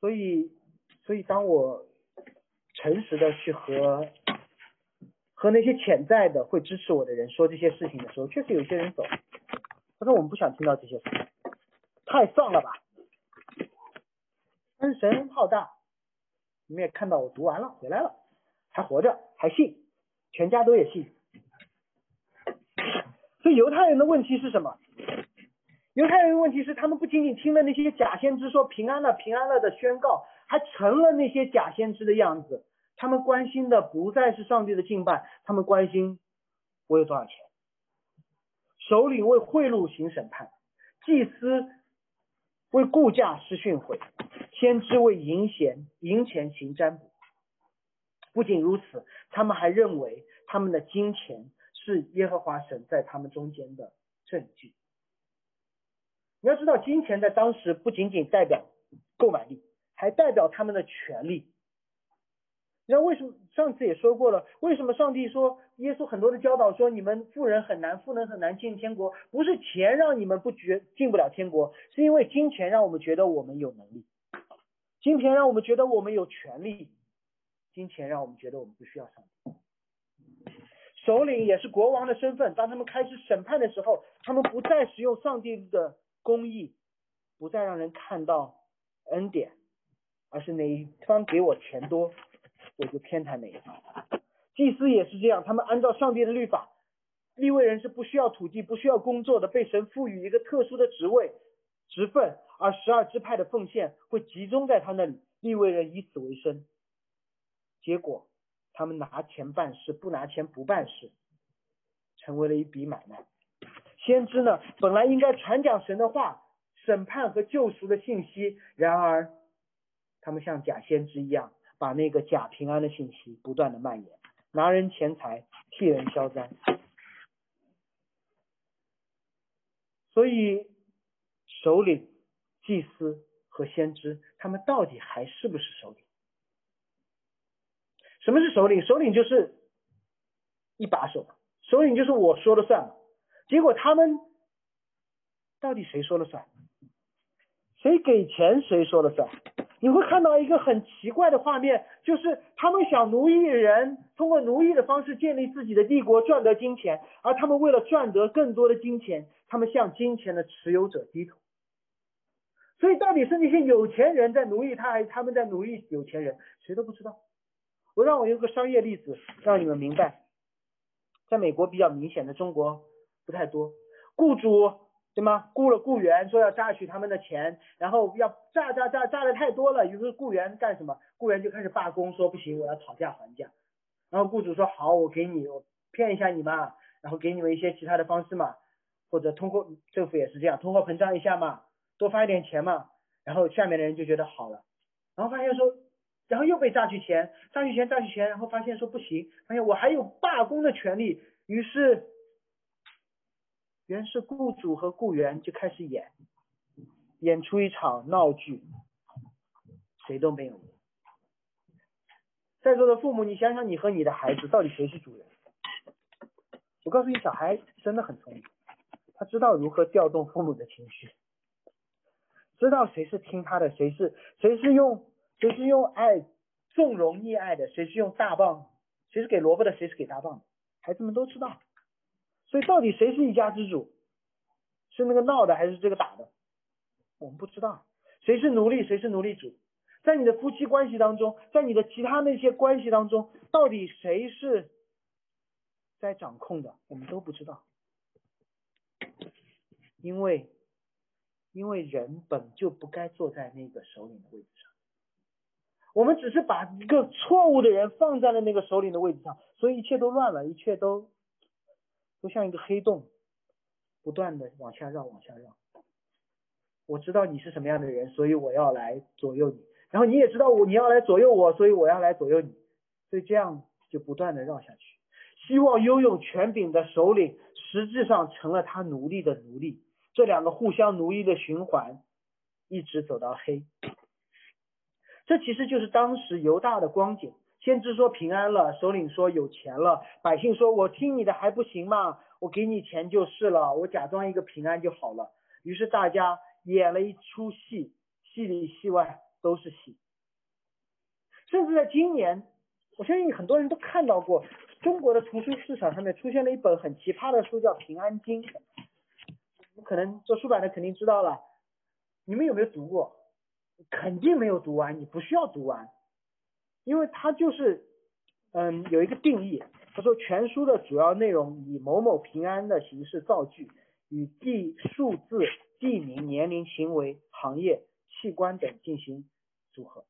所以，所以当我诚实的去和和那些潜在的会支持我的人说这些事情的时候，确实有些人走。他说我们不想听到这些事，太丧了吧？但是神浩大，你们也看到我读完了回来了，还活着，还信，全家都也信。所以犹太人的问题是什么？犹太人的问题是，他们不仅仅听了那些假先知说平安了、平安了的宣告，还成了那些假先知的样子。他们关心的不再是上帝的敬拜，他们关心我有多少钱。首领为贿赂行审判，祭司为顾价施训诲，先知为银钱银钱行占卜。不仅如此，他们还认为他们的金钱是耶和华神在他们中间的证据。你要知道，金钱在当时不仅仅代表购买力，还代表他们的权利。你知道为什么？上次也说过了，为什么上帝说耶稣很多的教导说你们富人很难，富人很难进天国？不是钱让你们不觉进不了天国，是因为金钱让我们觉得我们有能力，金钱让我们觉得我们有权利，金钱让我们觉得我们不需要上帝。首领也是国王的身份，当他们开始审判的时候，他们不再使用上帝的。公义不再让人看到恩典，而是哪一方给我钱多，我就偏袒哪一方。祭司也是这样，他们按照上帝的律法，立位人是不需要土地、不需要工作的，被神赋予一个特殊的职位、职分，而十二支派的奉献会集中在他那里，立位人以此为生。结果他们拿钱办事，不拿钱不办事，成为了一笔买卖。先知呢，本来应该传讲神的话、审判和救赎的信息，然而他们像假先知一样，把那个假平安的信息不断的蔓延，拿人钱财替人消灾。所以首领、祭司和先知，他们到底还是不是首领？什么是首领？首领就是一把手，首领就是我说了算。结果他们到底谁说了算？谁给钱谁说了算？你会看到一个很奇怪的画面，就是他们想奴役人，通过奴役的方式建立自己的帝国，赚得金钱，而他们为了赚得更多的金钱，他们向金钱的持有者低头。所以到底是那些有钱人在奴役他，还是他们在奴役有钱人？谁都不知道。我让我用个商业例子让你们明白，在美国比较明显的，中国不太多。雇主对吗？雇了雇员说要榨取他们的钱，然后要榨榨榨榨的太多了，于是雇员干什么？雇员就开始罢工，说不行，我要讨价还价。然后雇主说好，我给你，我骗一下你嘛，然后给你们一些其他的方式嘛，或者通过政府也是这样，通货膨胀一下嘛，多发一点钱嘛。然后下面的人就觉得好了，然后发现说。然后又被榨取钱，榨取钱，榨取钱，然后发现说不行，发现我还有罢工的权利，于是，原是雇主和雇员就开始演，演出一场闹剧，谁都没有。在座的父母，你想想，你和你的孩子到底谁是主人？我告诉你，小孩真的很聪明，他知道如何调动父母的情绪，知道谁是听他的，谁是谁是用。谁是用爱纵容溺爱的？谁是用大棒？谁是给萝卜的？谁是给大棒的？孩子们都知道。所以到底谁是一家之主？是那个闹的还是这个打的？我们不知道。谁是奴隶？谁是奴隶主？在你的夫妻关系当中，在你的其他那些关系当中，到底谁是在掌控的？我们都不知道。因为，因为人本就不该坐在那个首领的位置上。我们只是把一个错误的人放在了那个首领的位置上，所以一切都乱了，一切都都像一个黑洞，不断的往下绕，往下绕。我知道你是什么样的人，所以我要来左右你，然后你也知道我你要来左右我，所以我要来左右你，所以这样就不断的绕下去。希望拥有权柄的首领，实质上成了他奴隶的奴隶，这两个互相奴役的循环，一直走到黑。这其实就是当时犹大的光景。先知说平安了，首领说有钱了，百姓说我听你的还不行吗？我给你钱就是了，我假装一个平安就好了。于是大家演了一出戏，戏里戏外都是戏。甚至在今年，我相信很多人都看到过，中国的图书市场上面出现了一本很奇葩的书，叫《平安经》。可能做出版的肯定知道了，你们有没有读过？肯定没有读完，你不需要读完，因为它就是，嗯，有一个定义。他说，全书的主要内容以某某平安的形式造句，与地数字、地名、年龄、行为、行业、器官等进行组合。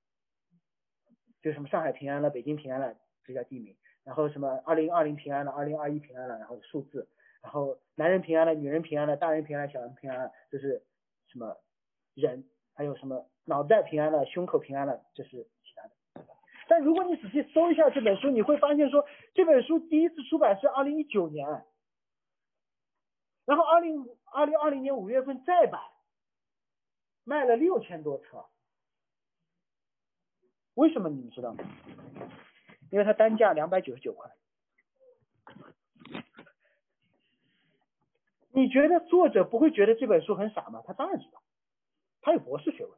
就什么上海平安了，北京平安了，这叫地名；然后什么二零二零平安了，二零二一平安了，然后数字；然后男人平安了，女人平安了，大人平安，小人平安了，就是什么人，还有什么。脑袋平安了，胸口平安了，这是其他的。但如果你仔细搜一下这本书，你会发现说这本书第一次出版是二零一九年，然后二零二零二零年五月份再版，卖了六千多册。为什么你们知道吗？因为它单价两百九十九块。你觉得作者不会觉得这本书很傻吗？他当然知道，他有博士学位。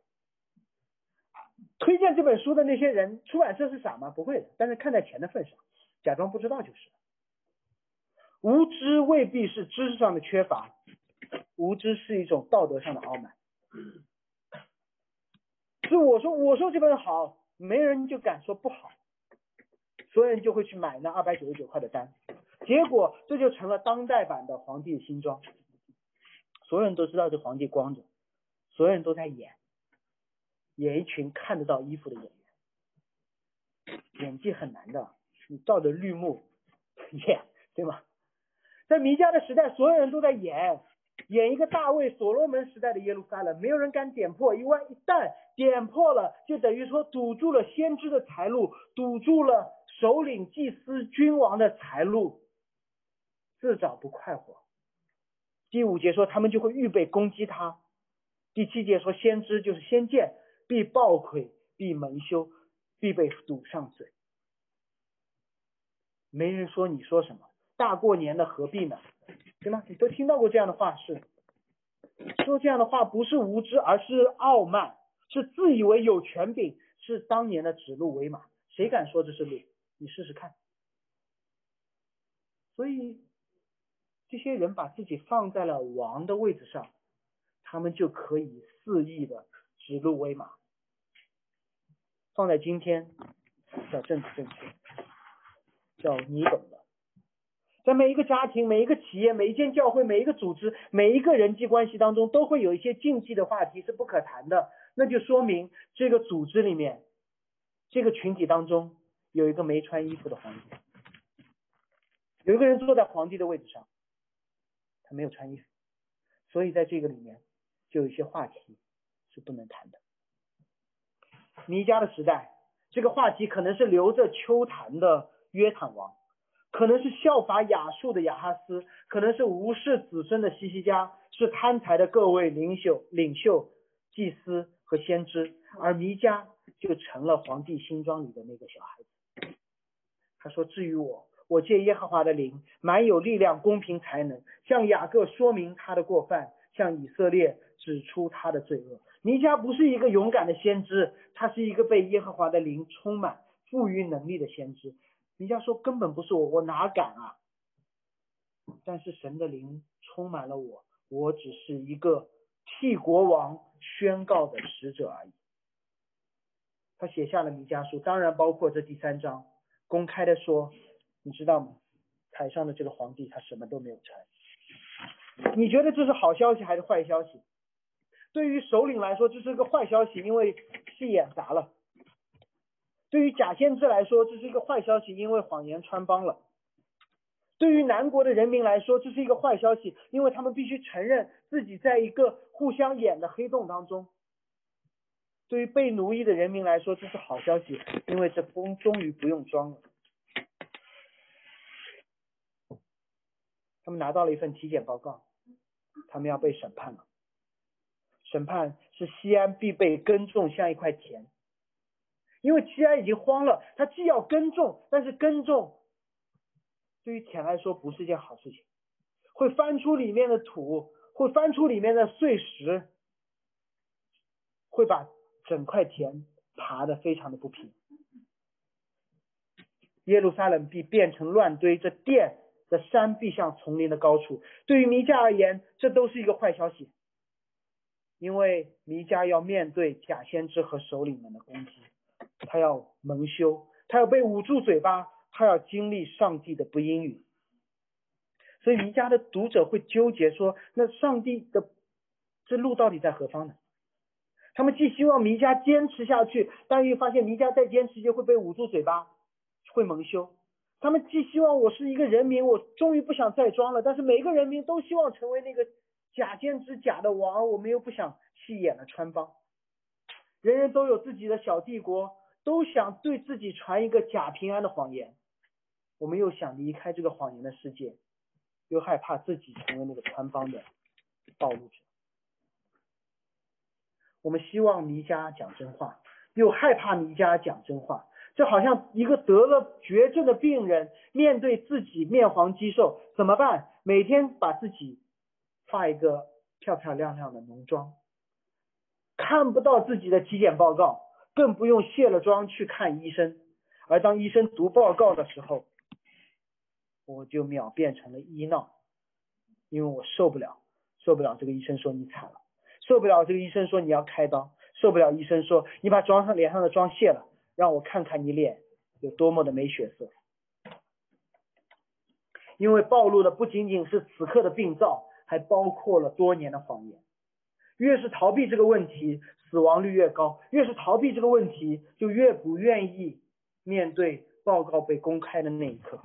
推荐这本书的那些人，出版社是傻吗？不会的，但是看在钱的份上，假装不知道就是了。无知未必是知识上的缺乏，无知是一种道德上的傲慢。是我说我说这本好，没人就敢说不好，所有人就会去买那二百九十九块的单，结果这就成了当代版的皇帝新装，所有人都知道这皇帝光着，所有人都在演。演一群看得到衣服的演员，演技很难的，你照着绿幕 演，对吗？在弥迦的时代，所有人都在演，演一个大卫、所罗门时代的耶路撒冷，没有人敢点破，因为一旦点破了，就等于说堵住了先知的财路，堵住了首领、祭司、君王的财路，自找不快活。第五节说他们就会预备攻击他。第七节说先知就是先见，必暴愧，必蒙羞，必被堵上嘴。没人说你说什么，大过年的何必呢？对吗？你都听到过这样的话是？说这样的话不是无知，而是傲慢，是自以为有权柄，是当年的指鹿为马。谁敢说这是鹿？你试试看。所以这些人把自己放在了王的位置上，他们就可以肆意的指鹿为马。放在今天叫政治正确，叫你懂的。在每一个家庭、每一个企业、每一间教会、每一个组织、每一个人际关系当中，都会有一些禁忌的话题是不可谈的。那就说明这个组织里面、这个群体当中有一个没穿衣服的皇帝，有一个人坐在皇帝的位置上，他没有穿衣服，所以在这个里面就有一些话题是不能谈的。弥迦的时代，这个话题可能是留着秋谈的约坦王。可能是效法亚述的亚哈斯，可能是无视子孙的西西家，是贪财的各位领袖、领袖、祭司和先知，而弥迦就成了皇帝新装里的那个小孩子。他说：“至于我，我借耶和华的灵，满有力量、公平、才能，向雅各说明他的过犯，向以色列指出他的罪恶。”尼迦不是一个勇敢的先知，他是一个被耶和华的灵充满、赋予能力的先知。尼迦说根本不是我，我哪敢啊！但是神的灵充满了我，我只是一个替国王宣告的使者而已。他写下了弥迦书，当然包括这第三章，公开的说，你知道吗？台上的这个皇帝他什么都没有穿。你觉得这是好消息还是坏消息？对于首领来说，这是个坏消息，因为戏演砸了。对于假先知来说，这是一个坏消息，因为谎言穿帮了；对于南国的人民来说，这是一个坏消息，因为他们必须承认自己在一个互相演的黑洞当中；对于被奴役的人民来说，这是好消息，因为这风终于不用装了。他们拿到了一份体检报告，他们要被审判了。审判是西安必备耕种，像一块田。因为西安已经荒了，他既要耕种，但是耕种对于田来说不是一件好事情，会翻出里面的土，会翻出里面的碎石，会把整块田爬得非常的不平。耶路撒冷必变成乱堆，这殿的山必向丛林的高处。对于弥迦而言，这都是一个坏消息，因为弥迦要面对假先知和首领们的攻击。他要蒙羞，他要被捂住嘴巴，他要经历上帝的不英语。所以弥迦的读者会纠结说：那上帝的这路到底在何方呢？他们既希望弥迦坚持下去，但又发现弥迦再坚持就会被捂住嘴巴，会蒙羞。他们既希望我是一个人民，我终于不想再装了，但是每个人民都希望成为那个假先知、假的王，我们又不想戏演了穿帮。人人都有自己的小帝国。都想对自己传一个假平安的谎言，我们又想离开这个谎言的世界，又害怕自己成为那个穿帮的暴露者。我们希望弥迦讲真话，又害怕弥迦讲真话，就好像一个得了绝症的病人面对自己面黄肌瘦怎么办？每天把自己化一个漂漂亮亮的浓妆，看不到自己的体检报告。更不用卸了妆去看医生，而当医生读报告的时候，我就秒变成了医闹，因为我受不了，受不了这个医生说你惨了，受不了这个医生说你要开刀，受不了医生说你把妆上脸上的妆卸了，让我看看你脸有多么的没血色，因为暴露的不仅仅是此刻的病灶，还包括了多年的谎言，越是逃避这个问题。死亡率越高，越是逃避这个问题，就越不愿意面对报告被公开的那一刻。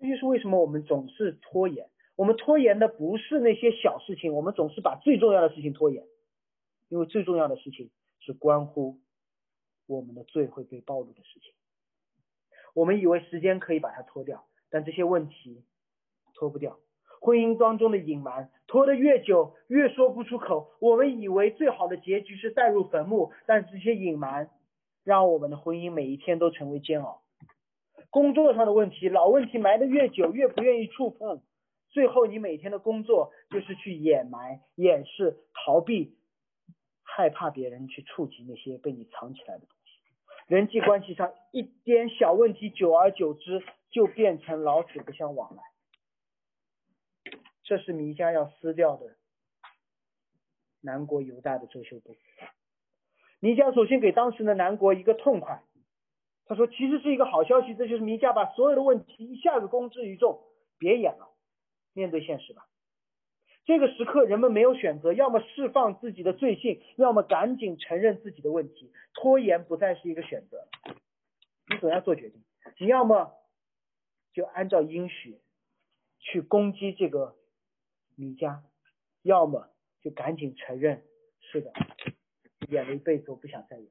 这就是为什么我们总是拖延。我们拖延的不是那些小事情，我们总是把最重要的事情拖延，因为最重要的事情是关乎我们的罪会被暴露的事情。我们以为时间可以把它拖掉，但这些问题拖不掉。婚姻当中的隐瞒，拖得越久越说不出口。我们以为最好的结局是带入坟墓，但这些隐瞒让我们的婚姻每一天都成为煎熬。工作上的问题，老问题埋得越久越不愿意触碰，最后你每天的工作就是去掩埋、掩饰、逃避，害怕别人去触及那些被你藏起来的东西。人际关系上一点小问题，久而久之就变成老死不相往来。这是弥迦要撕掉的南国犹大的遮羞布。弥迦首先给当时的南国一个痛快，他说其实是一个好消息，这就是弥迦把所有的问题一下子公之于众，别演了，面对现实吧。这个时刻人们没有选择，要么释放自己的罪性，要么赶紧承认自己的问题，拖延不再是一个选择。你总要做决定，你要么就按照应许去攻击这个。米迦，要么就赶紧承认，是的，演了一辈子，我不想再演。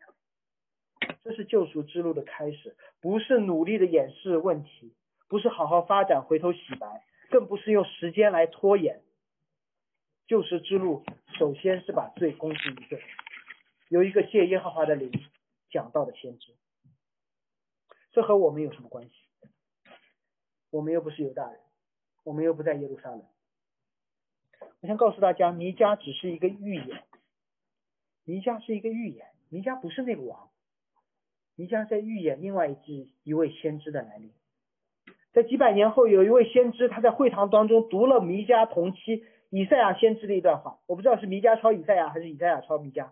这是救赎之路的开始，不是努力的掩饰问题，不是好好发展回头洗白，更不是用时间来拖延。救赎之路首先是把罪公之于众，有一个谢耶和华的灵讲道的先知，这和我们有什么关系？我们又不是犹大人，我们又不在耶路撒冷。我想告诉大家，弥迦只是一个预言，弥迦是一个预言，弥迦不是那个王，弥迦在预言另外一支一位先知的来临。在几百年后，有一位先知，他在会堂当中读了弥迦同期以赛亚先知的一段话，我不知道是弥迦抄以赛亚，还是以赛亚抄弥迦，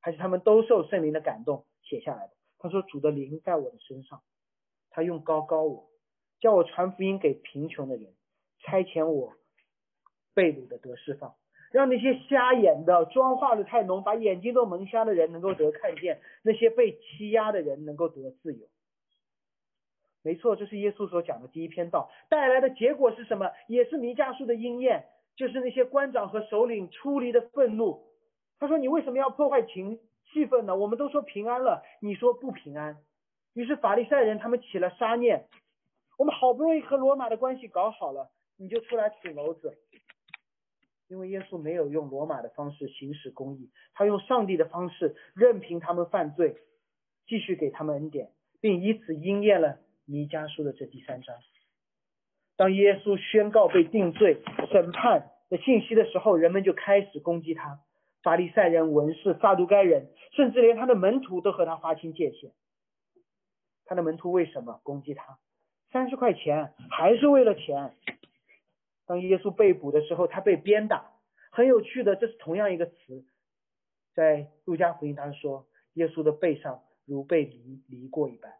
还是他们都受圣灵的感动写下来的。他说：“主的灵在我的身上，他用高高我，叫我传福音给贫穷的人，差遣我。”被掳的得释放，让那些瞎眼的妆化的太浓，把眼睛都蒙瞎的人能够得看见；那些被欺压的人能够得自由。没错，这是耶稣所讲的第一篇道，带来的结果是什么？也是弥迦书的应验，就是那些官长和首领出离的愤怒。他说：“你为什么要破坏情气氛呢？我们都说平安了，你说不平安。”于是法利赛人他们起了杀念，我们好不容易和罗马的关系搞好了，你就出来捅娄子。因为耶稣没有用罗马的方式行使公义，他用上帝的方式任凭他们犯罪，继续给他们恩典，并以此应验了弥迦书的这第三章。当耶稣宣告被定罪、审判的信息的时候，人们就开始攻击他。法利赛人、文士、撒都该人，甚至连他的门徒都和他划清界限。他的门徒为什么攻击他？三十块钱还是为了钱？当耶稣被捕的时候，他被鞭打。很有趣的，这是同样一个词，在路加福音当中说，耶稣的背上如被犁犁过一般。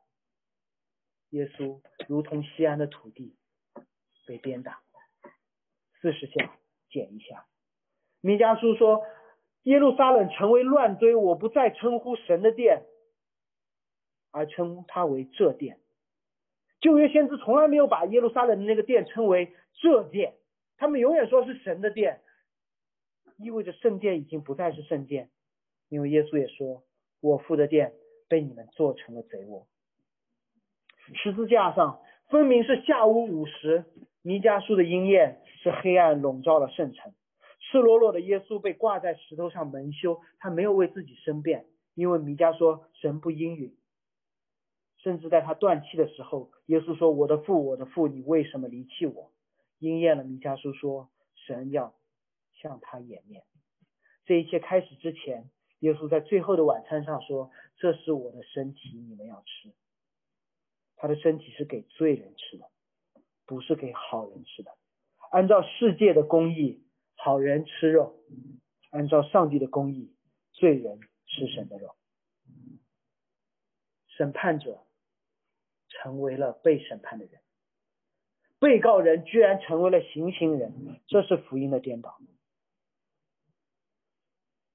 耶稣如同西安的土地被鞭打，四十下减一下。弥迦书说，耶路撒冷成为乱堆，我不再称呼神的殿，而称它为这殿。旧约先知从来没有把耶路撒冷的那个殿称为这殿。他们永远说是神的殿，意味着圣殿已经不再是圣殿，因为耶稣也说，我父的殿被你们做成了贼窝。十字架上分明是下午五时，弥迦书的应验是黑暗笼罩了圣城，赤裸裸的耶稣被挂在石头上蒙羞，他没有为自己申辩，因为弥迦说神不应允，甚至在他断气的时候，耶稣说我的父，我的父，你为什么离弃我？应验了弥迦书说，神要向他掩面。这一切开始之前，耶稣在最后的晚餐上说：“这是我的身体，你们要吃。”他的身体是给罪人吃的，不是给好人吃的。按照世界的公义，好人吃肉；按照上帝的公义，罪人吃神的肉。审判者成为了被审判的人。被告人居然成为了行刑人，这是福音的颠倒。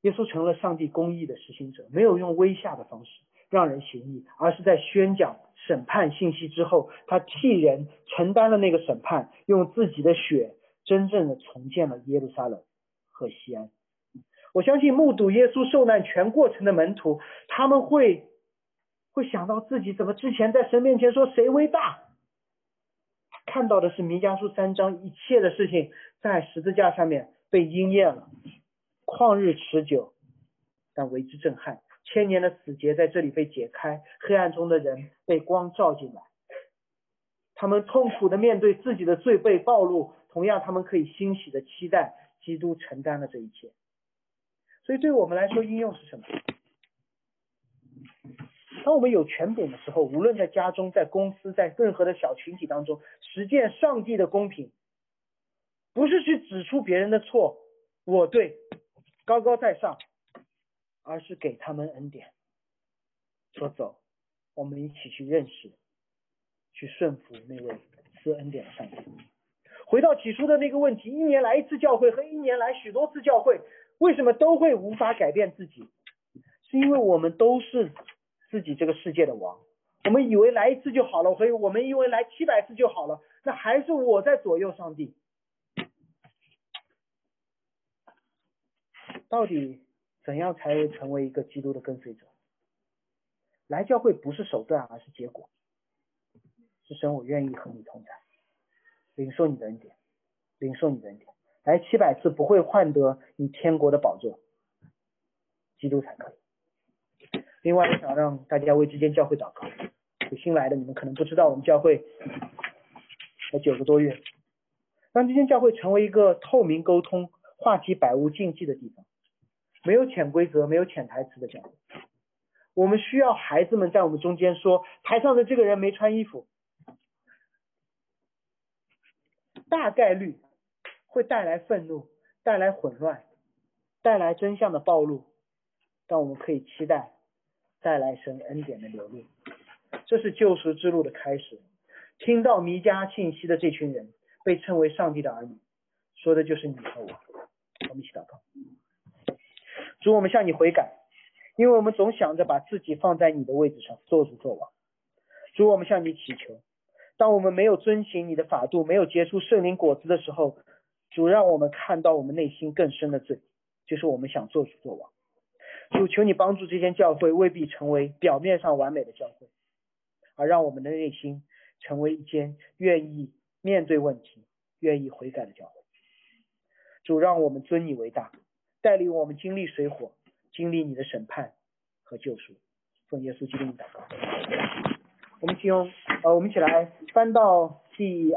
耶稣成了上帝公义的实行者，没有用威吓的方式让人行义，而是在宣讲审判信息之后，他替人承担了那个审判，用自己的血真正的重建了耶路撒冷和西安。我相信目睹耶稣受难全过程的门徒，他们会会想到自己怎么之前在神面前说谁为大。看到的是弥迦书三章一切的事情在十字架上面被应验了，旷日持久，但为之震撼。千年的死结在这里被解开，黑暗中的人被光照进来，他们痛苦的面对自己的罪被暴露，同样他们可以欣喜的期待基督承担了这一切。所以对我们来说，应用是什么？当我们有权柄的时候，无论在家中、在公司、在任何的小群体当中，实践上帝的公平，不是去指出别人的错，我对，高高在上，而是给他们恩典，说走，我们一起去认识，去顺服那位赐恩典的上帝。回到起初的那个问题，一年来一次教会和一年来许多次教会，为什么都会无法改变自己？是因为我们都是。自己这个世界的王，我们以为来一次就好了，所以我们以为来七百次就好了，那还是我在左右上帝。到底怎样才会成为一个基督的跟随者？来教会不是手段，而是结果。是神，我愿意和你同在，领受你的恩典，领受你的恩典。来七百次不会换得你天国的宝座，基督才可以。另外，我想让大家为这间教会祷告。有新来的，你们可能不知道，我们教会才九个多月，让这间教会成为一个透明沟通、话题百无禁忌的地方，没有潜规则、没有潜台词的教会。我们需要孩子们在我们中间说，台上的这个人没穿衣服，大概率会带来愤怒、带来混乱、带来真相的暴露，但我们可以期待。带来神恩典的流露，这是救赎之路的开始。听到弥迦信息的这群人，被称为上帝的儿女，说的就是你和我。我们一起祷告，主，我们向你悔改，因为我们总想着把自己放在你的位置上做主做王。主，我们向你祈求，当我们没有遵行你的法度，没有结出圣灵果子的时候，主让我们看到我们内心更深的罪，就是我们想做主做王。主求你帮助这间教会未必成为表面上完美的教会，而让我们的内心成为一间愿意面对问题、愿意悔改的教会。主让我们尊你为大，带领我们经历水火，经历你的审判和救赎。奉耶稣基督的祷告。我们请用呃，我们一起来翻到第。